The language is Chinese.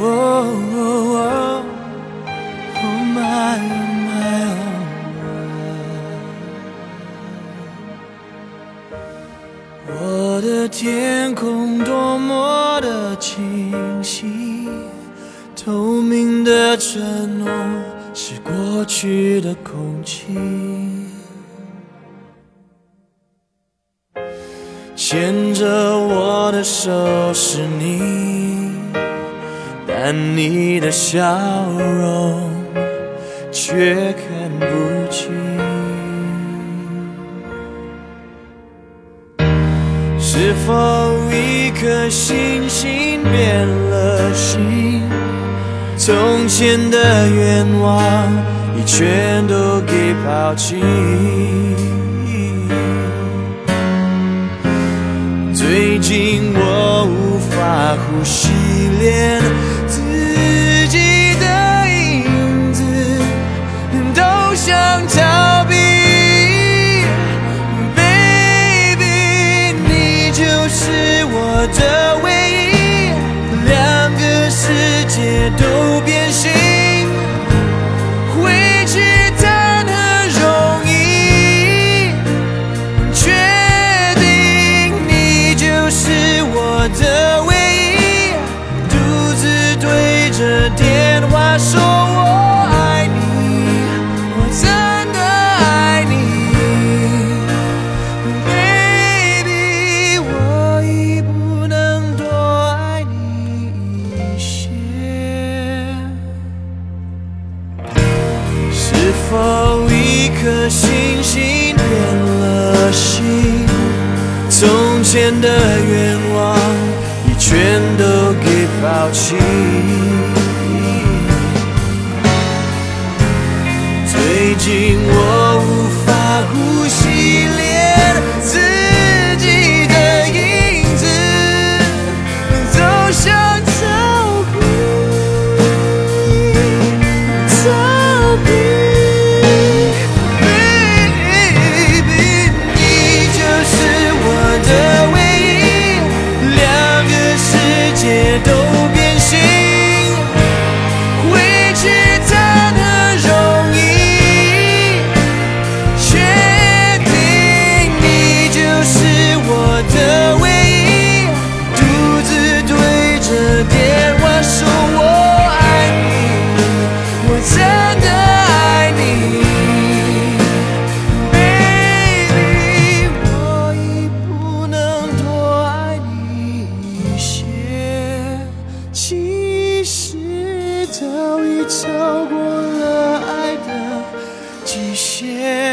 哦，Oh my oh my oh my。我的天空多么的清晰，透明的承诺是过去的空气。牵着我的手是你。但你的笑容却看不清。是否一颗星星变了心？从前的愿望已全都给抛弃。最近我无法呼吸，连着电话说我爱你，我真的爱你，baby，我已不能多爱你一些。是否一颗星星变了心？从前的愿望已全都给抛弃。最近我无法呼吸连超过了爱的极限。